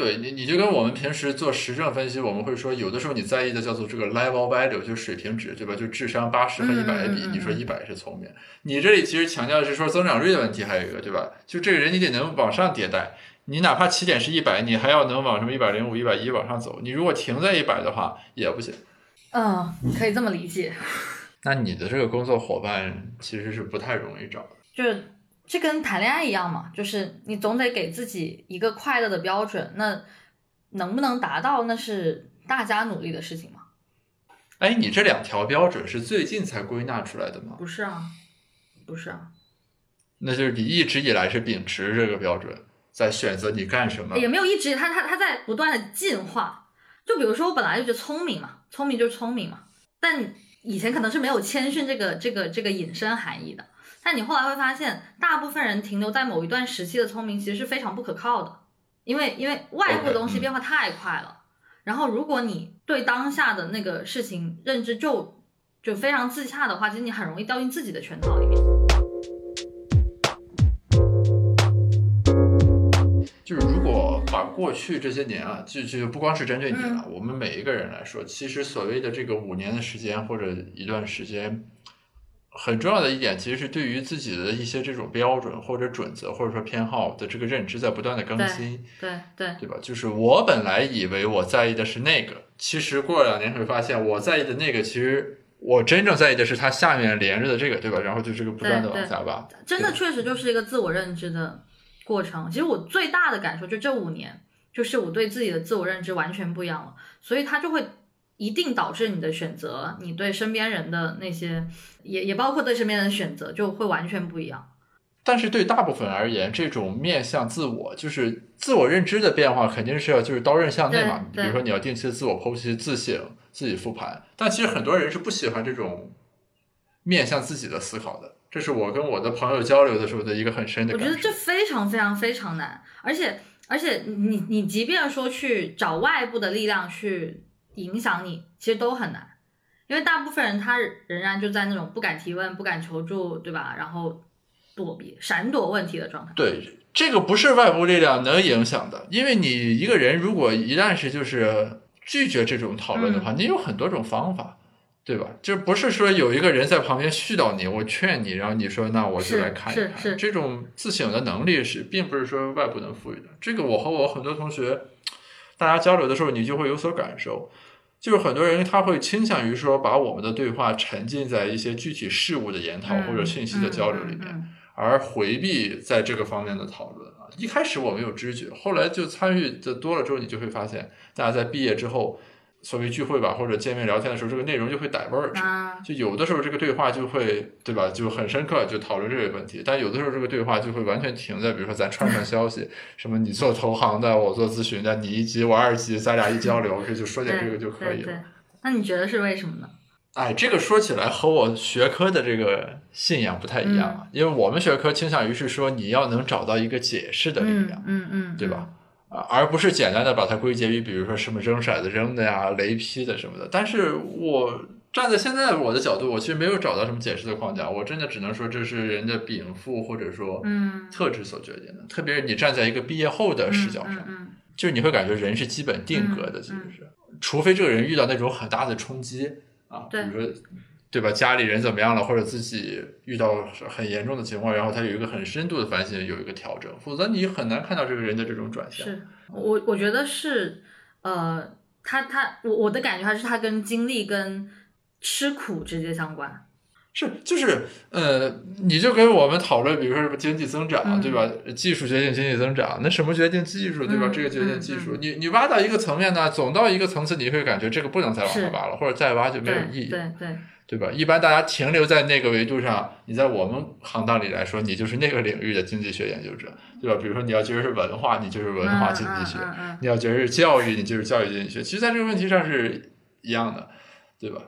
Speaker 3: 对你，你就跟我们平时做实证分析，我们会说，有的时候你在意的叫做这个 level value，就是水平值，对吧？就智商八十和一百比，你说一百是聪明，你这里其实强调的是说增长率的问题，还有一个，对吧？就这个人你得能往上迭代，你哪怕起点是一百，你还要能往什么一百零五、一百一往上走。你如果停在一百的话，也不行。
Speaker 4: 嗯，可以这么理解，
Speaker 3: 那你的这个工作伙伴其实是不太容易找的。
Speaker 4: 就是这跟谈恋爱一样嘛，就是你总得给自己一个快乐的标准，那能不能达到，那是大家努力的事情嘛？
Speaker 3: 哎，你这两条标准是最近才归纳出来的吗？
Speaker 4: 不是啊，不是啊，
Speaker 3: 那就是你一直以来是秉持这个标准，在选择你干什么。
Speaker 4: 也没有一直，他他他在不断的进化。就比如说，我本来就觉得聪明嘛，聪明就是聪明嘛，但以前可能是没有谦逊这个这个这个引申含义的。但你后来会发现，大部分人停留在某一段时期的聪明，其实是非常不可靠的，因为因为外部的东西变化太快了。然后，如果你对当下的那个事情认知就就非常自洽的话，其实你很容易掉进自己的圈套里面。
Speaker 3: 就是如果把过去这些年啊，就就不光是针对你了，我们每一个人来说，其实所谓的这个五年的时间或者一段时间，很重要的一点，其实是对于自己的一些这种标准或者准则或者说偏好的这个认知在不断的更新，
Speaker 4: 对对
Speaker 3: 对吧？就是我本来以为我在意的是那个，其实过了两年会发现我在意的那个，其实我真正在意的是它下面连着的这个，对吧？然后就这个不断的往下挖，
Speaker 4: 真的确实就是一个自我认知的过程。其实我最大的感受就这五年，就是我对自己的自我认知完全不一样了，所以它就会一定导致你的选择，你对身边人的那些，也也包括对身边人的选择，就会完全不一样。
Speaker 3: 但是对大部分而言，这种面向自我，就是自我认知的变化，肯定是要就是刀刃向内嘛。比如说你要定期的自我剖析、自省、自己复盘。但其实很多人是不喜欢这种面向自己的思考的。这是我跟我的朋友交流的时候的一个很深的感受。
Speaker 4: 我觉得这非常非常非常难，而且而且你你即便说去找外部的力量去影响你，其实都很难，因为大部分人他仍然就在那种不敢提问、不敢求助，对吧？然后躲避、闪躲问题的状态。
Speaker 3: 对，这个不是外部力量能影响的，因为你一个人如果一旦是就是拒绝这种讨论的
Speaker 4: 嗯
Speaker 3: 话，你有很多种方法。对吧？就不是说有一个人在旁边絮叨你，我劝你，然后你说那我就来看一看。
Speaker 4: 是是
Speaker 3: 这种自省的能力是，并不是说外部能赋予的。这个我和我很多同学，大家交流的时候，你就会有所感受。就是很多人他会倾向于说，把我们的对话沉浸在一些具体事物的研讨或者信息的交流里面，而回避在这个方面的讨论啊。一开始我没有知觉，后来就参与的多了之后，你就会发现，大家在毕业之后。所谓聚会吧，或者见面聊天的时候，这个内容就会 diverge。
Speaker 4: 啊，
Speaker 3: 就有的时候这个对话就会，对吧？就很深刻，就讨论这个问题。但有的时候这个对话就会完全停在，比如说咱串串消息，什么你做投行的，我做咨询的，你一级我二级，咱俩一交流，这就说点这个就可以了。
Speaker 4: 那你觉得是为什么呢？
Speaker 3: 哎，这个说起来和我学科的这个信仰不太一样啊，因为我们学科倾向于是说你要能找到一个解释的力量，
Speaker 4: 嗯嗯，
Speaker 3: 对吧？啊，而不是简单的把它归结于，比如说什么扔骰子扔的呀、雷劈的什么的。但是我站在现在我的角度，我其实没有找到什么解释的框架，我真的只能说这是人的禀赋或者说
Speaker 4: 嗯
Speaker 3: 特质所决定的。特别是你站在一个毕业后的视角上，
Speaker 4: 嗯
Speaker 3: 就是你会感觉人是基本定格的，其实是，除非这个人遇到那种很大的冲击啊，比如说。对吧？家里人怎么样了，或者自己遇到很严重的情况，然后他有一个很深度的反省，有一个调整，否则你很难看到这个人的这种转向。
Speaker 4: 是我我觉得是，呃，他他我我的感觉还是他跟经历跟吃苦直接相关。
Speaker 3: 是，就是，呃，你就跟我们讨论，比如说什么经济增长，
Speaker 4: 嗯
Speaker 3: 对吧？技术决定经济增长，那什么决定技术，对吧？
Speaker 4: 嗯
Speaker 3: 这个决定技
Speaker 4: 嗯
Speaker 3: 术。你你挖到一个层面呢，总到一个层次，你会感觉这个不能再往下挖了，或者再挖就没有意义，
Speaker 4: 对对
Speaker 3: 对吧？一般大家停留在那个维度上，你在我们行当里来说，你就是那个领域的经济学研究者，对吧？比如说你要觉得是文化，你就是文化经济学；你要觉得是教育，你就是教育经济学。其实，在这个问题上是一样的，对吧？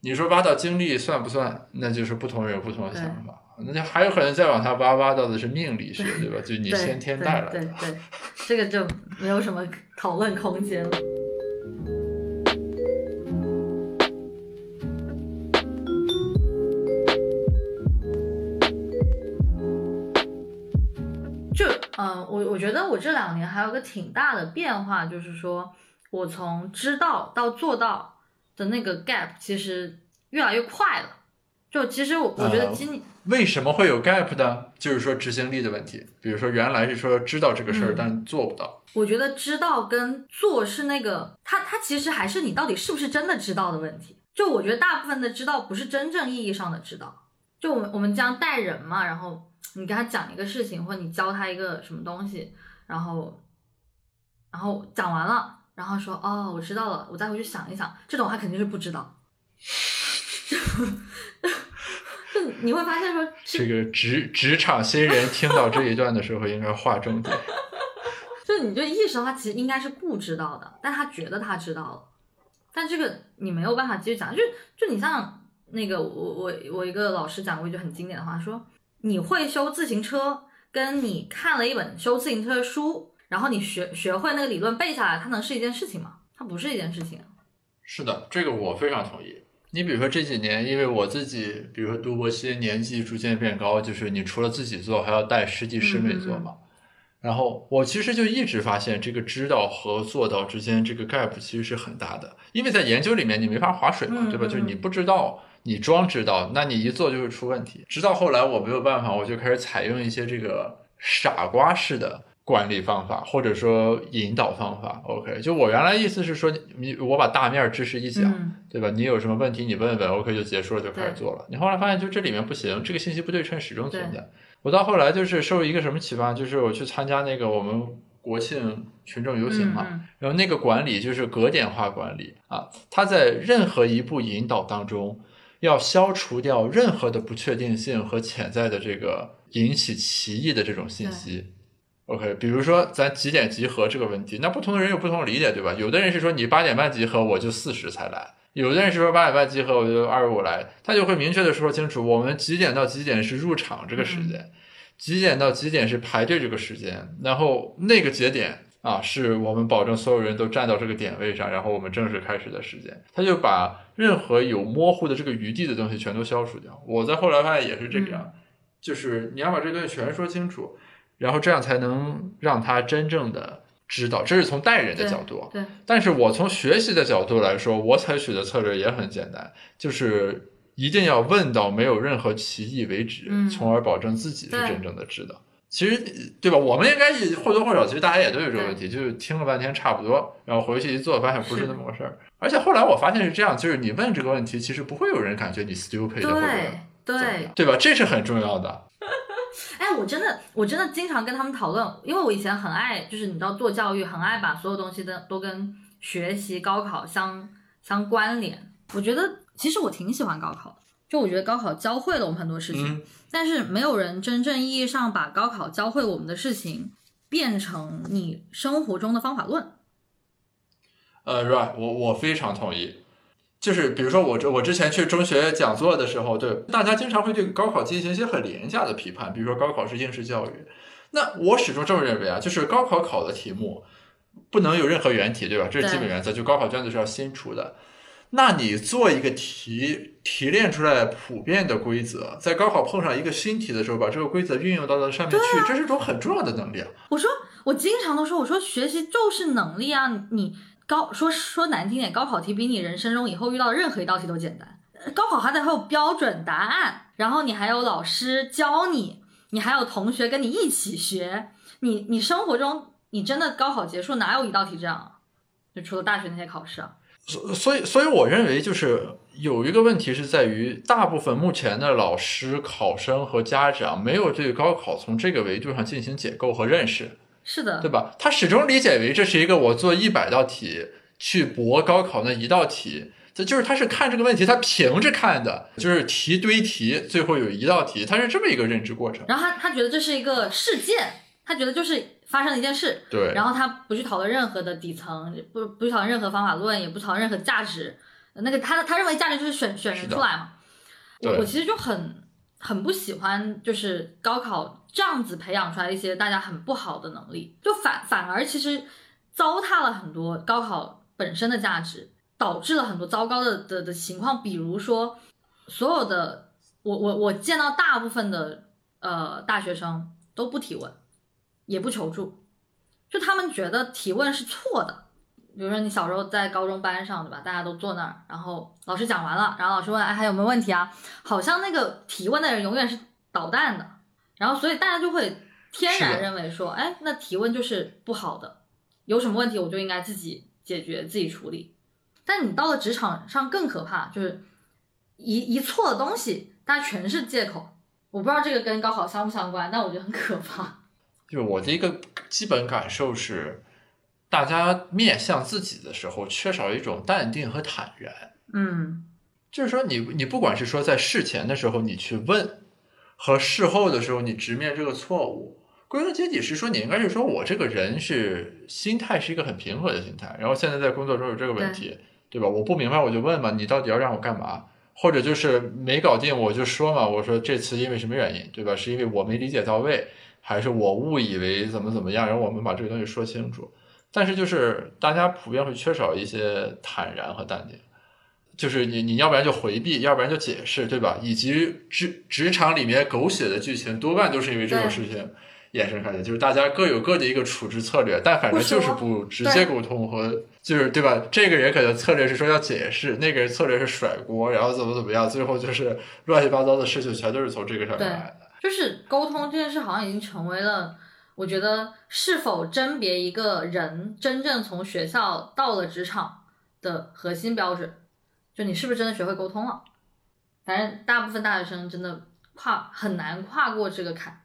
Speaker 3: 你说挖到经历算不算？那就是不同人有不同的想法。那就还有可能再往下挖，挖到的是命理学，对吧？就你先天带来的。
Speaker 4: 对对对，这个就没有什么讨论空间了。嗯、呃我我觉得我这两年还有个挺大的变化，就是说我从知道到做到的那个 gap 其实越来越快了。就其实我我觉得
Speaker 3: 呃
Speaker 4: 今年、
Speaker 3: 为什么会有 gap 呢？就是说执行力的问题。比如说原来是说知道这个事儿，
Speaker 4: 嗯
Speaker 3: 但做不到。
Speaker 4: 我觉得知道跟做是那个，它它其实还是你到底是不是真的知道的问题。就我觉得大部分的知道不是真正意义上的知道。就我们我们将带人嘛，然后你跟他讲一个事情，或者你教他一个什么东西，然后然后讲完了，然后说哦我知道了，我再回去想一想，这种他肯定是不知道。就你会发现说，
Speaker 3: 这个职职场新人听到这一段的时候，应该划 重点。
Speaker 4: 就你就意识到他其实应该是不知道的，但他觉得他知道了，但这个你没有办法继续讲。就就你像那个我我我一个老师讲过一句很经典的话，说你会修自行车，跟你看了一本修自行车的书，然后你学学会那个理论背下来，它能是一件事情吗？它不是一件事情。
Speaker 3: 是的，这个我非常同意。你比如说这几年，因为我自己，比如说读博期年纪逐渐变高，就是你除了自己做，还要带师弟师妹做嘛。然后我其实就一直发现，这个知道和做到之间这个 gap 其实是很大的，因为在研究里面你没法划水嘛，
Speaker 4: 嗯
Speaker 3: 对吧？
Speaker 4: 嗯
Speaker 3: 就是你不知道，你装知道，那你一做就会出问题。直到后来我没有办法，我就开始采用一些这个傻瓜式的管理方法，或者说引导方法。OK，就我原来意思是说，你我把大面知识一讲，
Speaker 4: 嗯
Speaker 3: 对吧？你有什么问题你问问，OK 就结束了，就开始做了。你后来发现就这里面不行，这个信息不对称始终存在。我到后来就是受一个什么启发，就是我去参加那个我们国庆群众游行嘛，
Speaker 4: 嗯
Speaker 3: 然后那个管理就是格点化管理啊，它在任何一步引导当中，要消除掉任何的不确定性和潜在的这个引起歧义的这种信息。OK，比如说咱几点集合这个问题，那不同的人有不同的理解，对吧？有的人是说你八点半集合，我就四十才来；有的人是说八点半集合，我就二十五来。他就会明确的说清楚，我们几点到几点是入场这个时间，几点到几点是排队这个时间，然后那个节点啊，是我们保证所有人都站到这个点位上，然后我们正式开始的时间。他就把任何有模糊的这个余地的东西全都消除掉。我在后来发现也是这个样，就是你要把这东西全说清楚。然后这样才能让他真正的知道，这是从带人的角度。
Speaker 4: 对，
Speaker 3: 但是我从学习的角度来说，我采取的策略也很简单，就是一定要问到没有任何歧义为止，
Speaker 4: 嗯
Speaker 3: 从而保证自己是真正的知道。其实，对吧？我们应该也或多或少，其实大家也都有这个问题，就是听了半天差不多，然后回去一做，发现不是那么回事儿。而且后来我发现是这样，就是你问这个问题，其实不会有人感觉你 stupid 或者
Speaker 4: 对对，
Speaker 3: 对吧？这是很重要的。
Speaker 4: 哎，我真的，我真的经常跟他们讨论，因为我以前很爱，就是你知道做教育，很爱把所有东西都都跟学习、高考相相关联。我觉得其实我挺喜欢高考的，就我觉得高考教会了我们很多事情，
Speaker 3: 嗯，
Speaker 4: 但是没有人真正意义上把高考教会我们的事情变成你生活中的方法论。
Speaker 3: 呃，right，我我非常同意。就是比如说我这我之前去中学讲座的时候，对大家经常会对高考进行一些很廉价的批判，比如说高考是应试教育。那我始终这么认为啊，就是高考考的题目不能有任何原题，对吧？这是基本原则，就高考卷子是要新出的。那你做一个题，提炼出来普遍的规则，在高考碰上一个新题的时候，把这个规则运用到了上面去，这是一种很重要的能力啊。
Speaker 4: 我说我经常都说，我说学习就是能力啊，你高说说难听点，高考题比你人生中以后遇到的任何一道题都简单。呃高考还得还有标准答案，然后你还有老师教你，你还有同学跟你一起学，你你生活中你真的高考结束哪有一道题这样啊？就除了大学那些考试啊。
Speaker 3: 所所以，所以我认为就是有一个问题是在于，大部分目前的老师、考生和家长没有对高考从这个维度上进行解构和认识，
Speaker 4: 是的，
Speaker 3: 对吧？他始终理解为这是一个我做一百道题去博高考那一道题，这就是他是看这个问题，他平着看的，就是题堆题，最后有一道题，他是这么一个认知过程。
Speaker 4: 然后他他觉得这是一个事件，他觉得就是发生了一件事，
Speaker 3: 对，
Speaker 4: 然后他不去讨论任何的底层，不不去讨论任何方法论，也不讨论任何价值。那个他他认为价值就是选选人出来嘛。我我其实就很很不喜欢，就是高考这样子培养出来一些大家很不好的能力，就反反而其实糟蹋了很多高考本身的价值，导致了很多糟糕的的的情况。比如说，所有的我我我见到大部分的呃大学生都不提问，也不求助，就他们觉得提问是错的。比如说你小时候在高中班上，对吧？大家都坐那儿，然后老师讲完了，然后老师问，哎，还有没有问题啊？好像那个提问的人永远是捣蛋的，然后所以大家就会天然认为说，哎，那提问就是不好的，有什么问题我就应该自己解决、自己处理。但你到了职场上更可怕，就是一一错的东西，大家全是借口。我不知道这个跟高考相不相关，但我觉得很可怕。
Speaker 3: 就我的一个基本感受是，大家面向自己的时候，缺少一种淡定和坦然。
Speaker 4: 嗯，
Speaker 3: 就是说你，你不管是说在事前的时候你去问，和事后的时候你直面这个错误，归根结底是说你应该是说我这个人是心态是一个很平和的心态，然后现在在工作中有这个问题，对吧？我不明白我就问嘛，你到底要让我干嘛？或者就是没搞定我就说嘛，我说这次因为什么原因，对吧？是因为我没理解到位，还是我误以为怎么怎么样？然后我们把这个东西说清楚。但是就是大家普遍会缺少一些坦然和淡定。就是你你要不然就回避，要不然就解释，对吧？以及职职场里面狗血的剧情，多半都是因为这种事情衍生开的，就是大家各有各的一个处置策略，但反正就是不直接沟通和就是对吧？这个人可能策略是说要解释，那个人策略是甩锅，然后怎么怎么样，最后就是乱七八糟的事情全都是从这个上面来的。
Speaker 4: 就是沟通这件事，好像已经成为了，我觉得是否甄别一个人真正从学校到了职场的核心标准。就你是不是真的学会沟通了？反正大部分大学生真的跨很难跨过这个坎，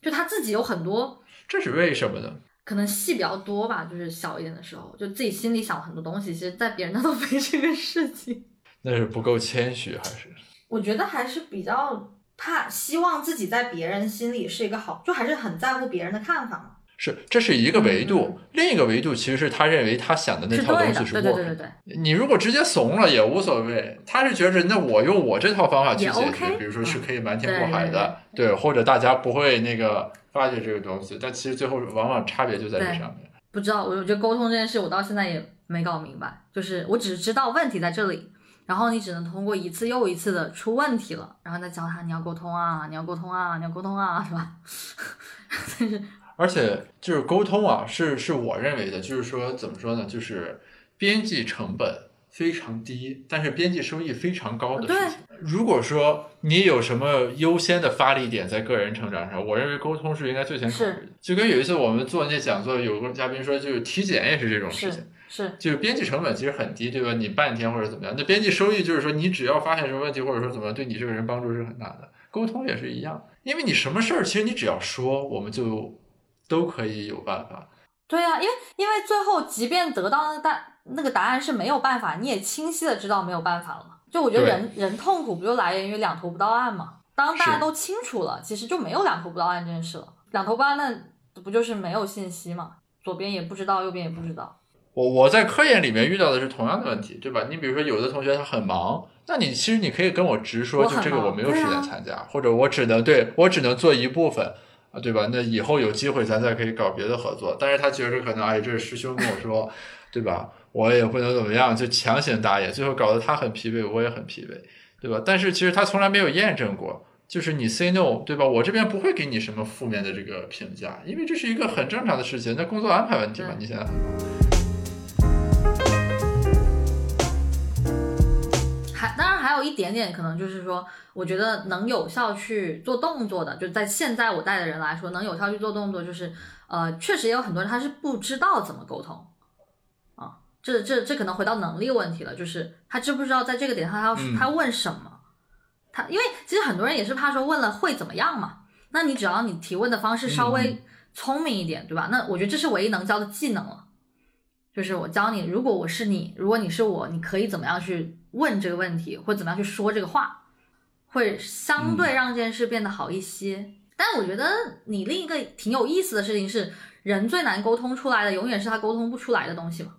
Speaker 4: 就他自己有很多
Speaker 3: 这是为什么呢？
Speaker 4: 可能戏比较多吧，就是小一点的时候，就自己心里想很多东西，其实在别人那都没这个事情。
Speaker 3: 那是不够谦虚还是？
Speaker 4: 我觉得还是比较怕，希望自己在别人心里是一个好，就还是很在乎别人的看法嘛。
Speaker 3: 是，这是一个维度，
Speaker 4: 嗯
Speaker 3: 另一个维度其实是他认为他想的那套东，西是 work
Speaker 4: 对对对对对。
Speaker 3: 你如果直接怂了也无所谓，他是觉着那我用我这套方法去解决
Speaker 4: ，OK
Speaker 3: 比如说是
Speaker 4: 嗯
Speaker 3: 可以瞒天过海的，对或者大家不会那个发觉这个东西，但其实最后往往差别就在这上面。
Speaker 4: 不知道，我我觉得沟通这件事，我到现在也没搞明白。就是我只是知道问题在这里，然后你只能通过一次又一次的出问题了，然后再教他你要沟通啊，你要沟通啊，你要沟通啊，是吧？但是
Speaker 3: 而且就是沟通啊，是是我认为的，就是说怎么说呢，就是边际成本非常低，但是边际收益非常高的事情。如果说你有什么优先的发力点在个人成长上，我认为沟通是应该最先考虑的。就跟有一次我们做那讲座，有个嘉宾说，就是体检也是这种事情
Speaker 4: 是。
Speaker 3: 就是编辑成本其实很低，对吧？你半天或者怎么样，那编辑收益就是说，你只要发现什么问题，或者说怎么样，对你这个人帮助是很大的。沟通也是一样，因为你什么事儿，其实你只要说，我们就都可以有办法。
Speaker 4: 对呀、因为因为最后即便得到那个答那个答案是没有办法，你也清晰的知道没有办法了嘛。就我觉得人人痛苦不就来源于两头不到岸嘛？当大家都清楚了，其实就没有两头不到岸这件事了。两头不到岸那不就是没有信息嘛？左边也不知道，右边也不知道。
Speaker 3: 我我在科研里面遇到的是同样的问题，对吧？你比如说有的同学他很忙，那你其实你可以跟我直说，就这个我没有时间参加，或者我只能对我只能做一部分啊，对吧？那以后有机会咱再可以搞别的合作。但是他觉着可能哎，这是师兄跟我说，对吧？我也不能怎么样，就强行答应，最后搞得他很疲惫，我也很疲惫，对吧？但是其实他从来没有验证过。就是你 say no，对吧？我这边不会给你什么负面的这个评价，因为这是一个很正常的事情，那工作安排问题嘛。你现在很忙。
Speaker 4: 有一点点可能就是说，我觉得能有效去做动作的，就在现在我带的人来说，能有效去做动作，就是呃，确实也有很多人他是不知道怎么沟通啊，这这这可能回到能力问题了，就是他知不知道在这个点上他要、
Speaker 3: 嗯
Speaker 4: 他问什么，他因为其实很多人也是怕说问了会怎么样嘛，那你只要你提问的方式稍
Speaker 3: 嗯
Speaker 4: 微聪明一点，对吧？那我觉得这是唯一能教的技能了。就是我教你，如果我是你，如果你是我，你可以怎么样去问这个问题，或怎么样去说这个话，会相对让这件事变得好一些。但我觉得你另一个挺有意思的事情是，人最难沟通出来的，永远是他沟通不出来的东西嘛。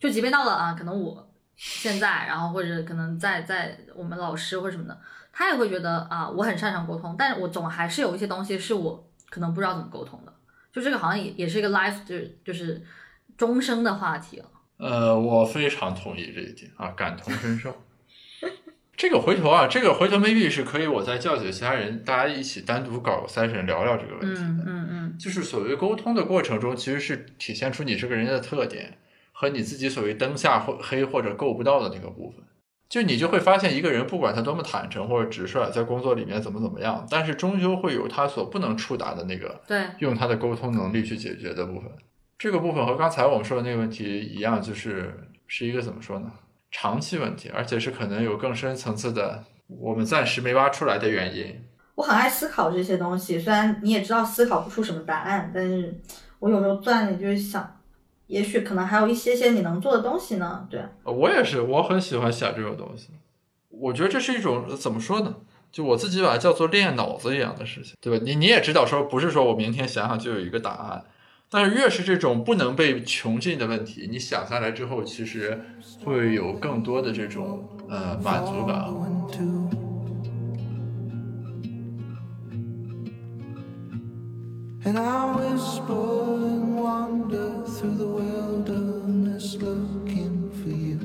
Speaker 4: 就即便到了啊，可能我现在，然后或者可能在在我们老师或者什么的，他也会觉得啊，我很擅长沟通，但是我总还是有一些东西是我可能不知道怎么沟通的。就这个好像也也是一个 life 就是就是终生的话题了。
Speaker 3: 呃，我非常同意这一点啊，感同身受。这个回头啊，这个回头 maybe 是可以我再叫几个其他人，大家一起单独搞个 session 聊聊这个问题的。
Speaker 4: 嗯嗯嗯，
Speaker 3: 就是所谓沟通的过程中，其实是体现出你这个人的特点和你自己所谓灯下或黑或者够不到的那个部分。就你就会发现，一个人不管他多么坦诚或者直率，在工作里面怎么怎么样，但是终究会有他所不能触达的那个
Speaker 4: 对，
Speaker 3: 用他的沟通能力去解决的部分。这个部分和刚才我们说的那个问题一样，就是是一个怎么说呢？长期问题，而且是可能有更深层次的，我们暂时没挖出来的原因。
Speaker 1: 我很爱思考这些东西，虽然你也知道思考不出什么答案，但是我有时候钻里就是想，也许可能还有一些些你能做的东西呢。对，
Speaker 3: 呃我也是，我很喜欢想这种东西。我觉得这是一种呃怎么说呢？就我自己把它叫做练脑子一样的事情，对吧？你你也知道，说不是说我明天想想就有一个答案，但是越是这种不能被穷尽的问题，你想下来之后，其实会有更多的这种呃满足感。
Speaker 2: And I whisper and wander through the wilderness looking for you.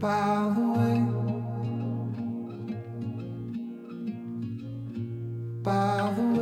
Speaker 2: By the way, pavo